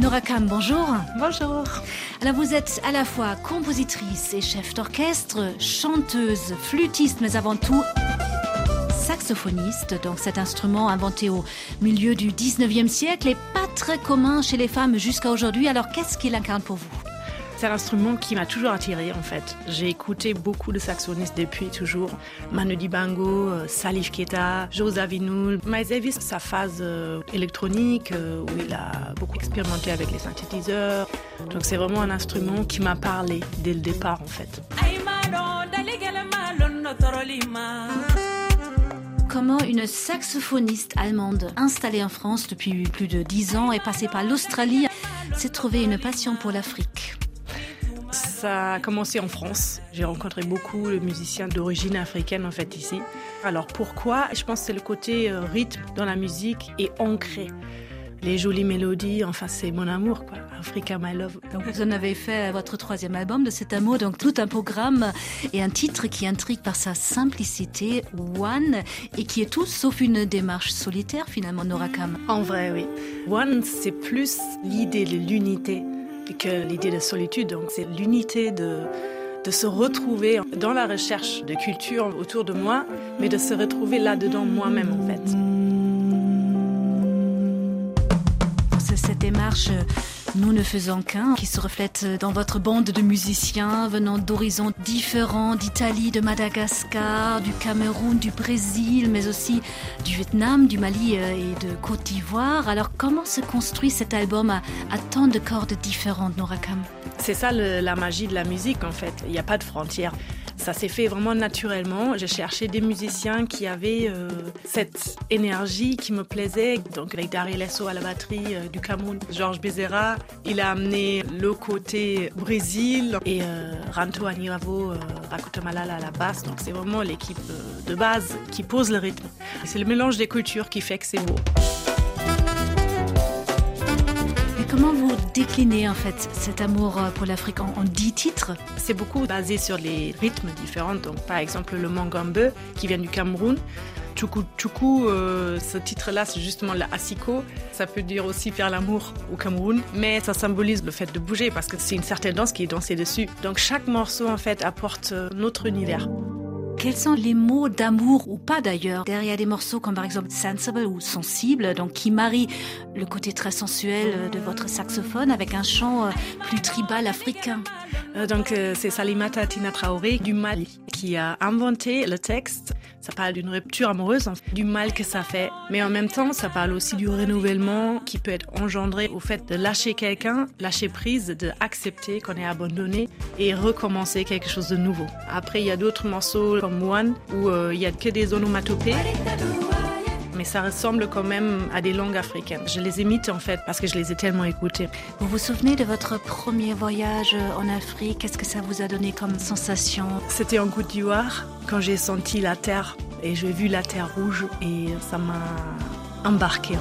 Nora Kam, bonjour. Bonjour. Alors vous êtes à la fois compositrice et chef d'orchestre, chanteuse, flûtiste, mais avant tout saxophoniste. Donc cet instrument inventé au milieu du 19e siècle est pas très commun chez les femmes jusqu'à aujourd'hui. Alors qu'est-ce qu'il incarne pour vous? C'est un instrument qui m'a toujours attiré en fait. J'ai écouté beaucoup de saxophonistes depuis toujours. Manu Dibango, euh, Salif Keita, Jose Avinoul. Miles Davis, sa phase euh, électronique euh, où il a beaucoup expérimenté avec les synthétiseurs. Donc c'est vraiment un instrument qui m'a parlé dès le départ en fait. Comment une saxophoniste allemande installée en France depuis plus de dix ans et passée par l'Australie s'est trouvée une passion pour l'Afrique ça a commencé en France. J'ai rencontré beaucoup de musiciens d'origine africaine en fait ici. Alors pourquoi? Je pense que c'est le côté euh, rythme dans la musique et ancré. Les jolies mélodies, enfin c'est mon amour quoi. Africa My Love. Donc vous en avez fait votre troisième album de cet amour, donc tout un programme et un titre qui intrigue par sa simplicité, One, et qui est tout sauf une démarche solitaire finalement, Norakam. En vrai, oui. One, c'est plus l'idée de l'unité que l'idée de solitude. Donc c'est l'unité de, de se retrouver dans la recherche de culture autour de moi, mais de se retrouver là-dedans moi-même en fait. C'est cette démarche nous ne faisons qu'un, qui se reflète dans votre bande de musiciens venant d'horizons différents, d'Italie, de Madagascar, du Cameroun, du Brésil, mais aussi du Vietnam, du Mali euh, et de Côte d'Ivoire. Alors comment se construit cet album à, tant de cordes différentes, Norakam C'est ça la magie de la musique en fait, il n'y a pas de frontières. Ça s'est fait vraiment naturellement. J'ai cherché des musiciens qui avaient euh, cette énergie qui me plaisait. Donc avec Daryl Lesso à la batterie euh, du Cameroun, Georges Bezerra, il a amené le côté Brésil et euh, Ranto Aniravo, euh, Rakuta Malala à la basse. Donc c'est vraiment l'équipe de base qui pose le rythme. C'est le mélange des cultures qui fait que c'est beau. Déclinez en fait cet amour euh, pour l'Afrique en, dix titres C'est beaucoup basé sur les rythmes différents. Donc, par exemple, le mangambe qui vient du Cameroun. Chuku Chuku, euh, ce titre-là, c'est justement l'asiko. Ça peut dire aussi faire l'amour au Cameroun, mais ça symbolise le fait de bouger parce que c'est une certaine danse qui est dansée dessus. Donc chaque morceau, en fait, apporte euh, notre univers. Quels sont les mots d'amour ou pas d'ailleurs derrière des morceaux comme par exemple sensible ou sensible, donc qui marient le côté très sensuel de votre saxophone avec un chant euh, plus tribal africain? Euh, Donc euh, c'est Salimata Tina Traoré du Mali qui a inventé le texte. Ça parle d'une rupture amoureuse, du mal que ça fait, mais en même temps ça parle aussi du renouvellement qui peut être engendré au fait de lâcher quelqu'un, lâcher prise, de accepter qu'on est abandonné et recommencer quelque chose de nouveau. Après il y a d'autres morceaux comme One où euh, il y a que des onomatopées mais ça ressemble quand même à des langues africaines. Je les imite en fait parce que je les ai tellement écoutées. Vous vous souvenez de votre premier voyage en Afrique? Qu'est-ce que ça vous a donné comme sensation? C'était en Côte d'Ivoire quand j'ai senti la terre et j'ai vu la terre rouge et ça m'a embarqué.